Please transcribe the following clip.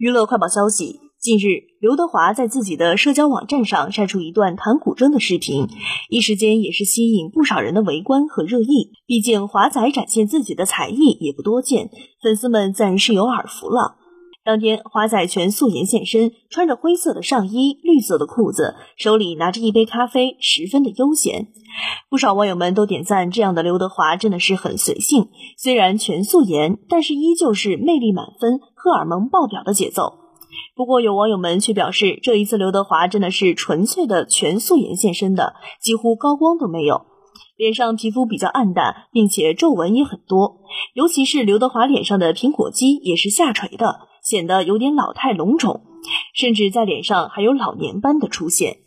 娱乐快报消息：近日，刘德华在自己的社交网站上晒出一段弹古筝的视频，一时间也是吸引不少人的围观和热议。毕竟华仔展现自己的才艺也不多见，粉丝们自然是有耳福了。当天，华仔全素颜现身，穿着灰色的上衣、绿色的裤子，手里拿着一杯咖啡，十分的悠闲。不少网友们都点赞，这样的刘德华真的是很随性。虽然全素颜，但是依旧是魅力满分、荷尔蒙爆表的节奏。不过，有网友们却表示，这一次刘德华真的是纯粹的全素颜现身的，几乎高光都没有，脸上皮肤比较暗淡，并且皱纹也很多，尤其是刘德华脸上的苹果肌也是下垂的。显得有点老态龙钟，甚至在脸上还有老年斑的出现。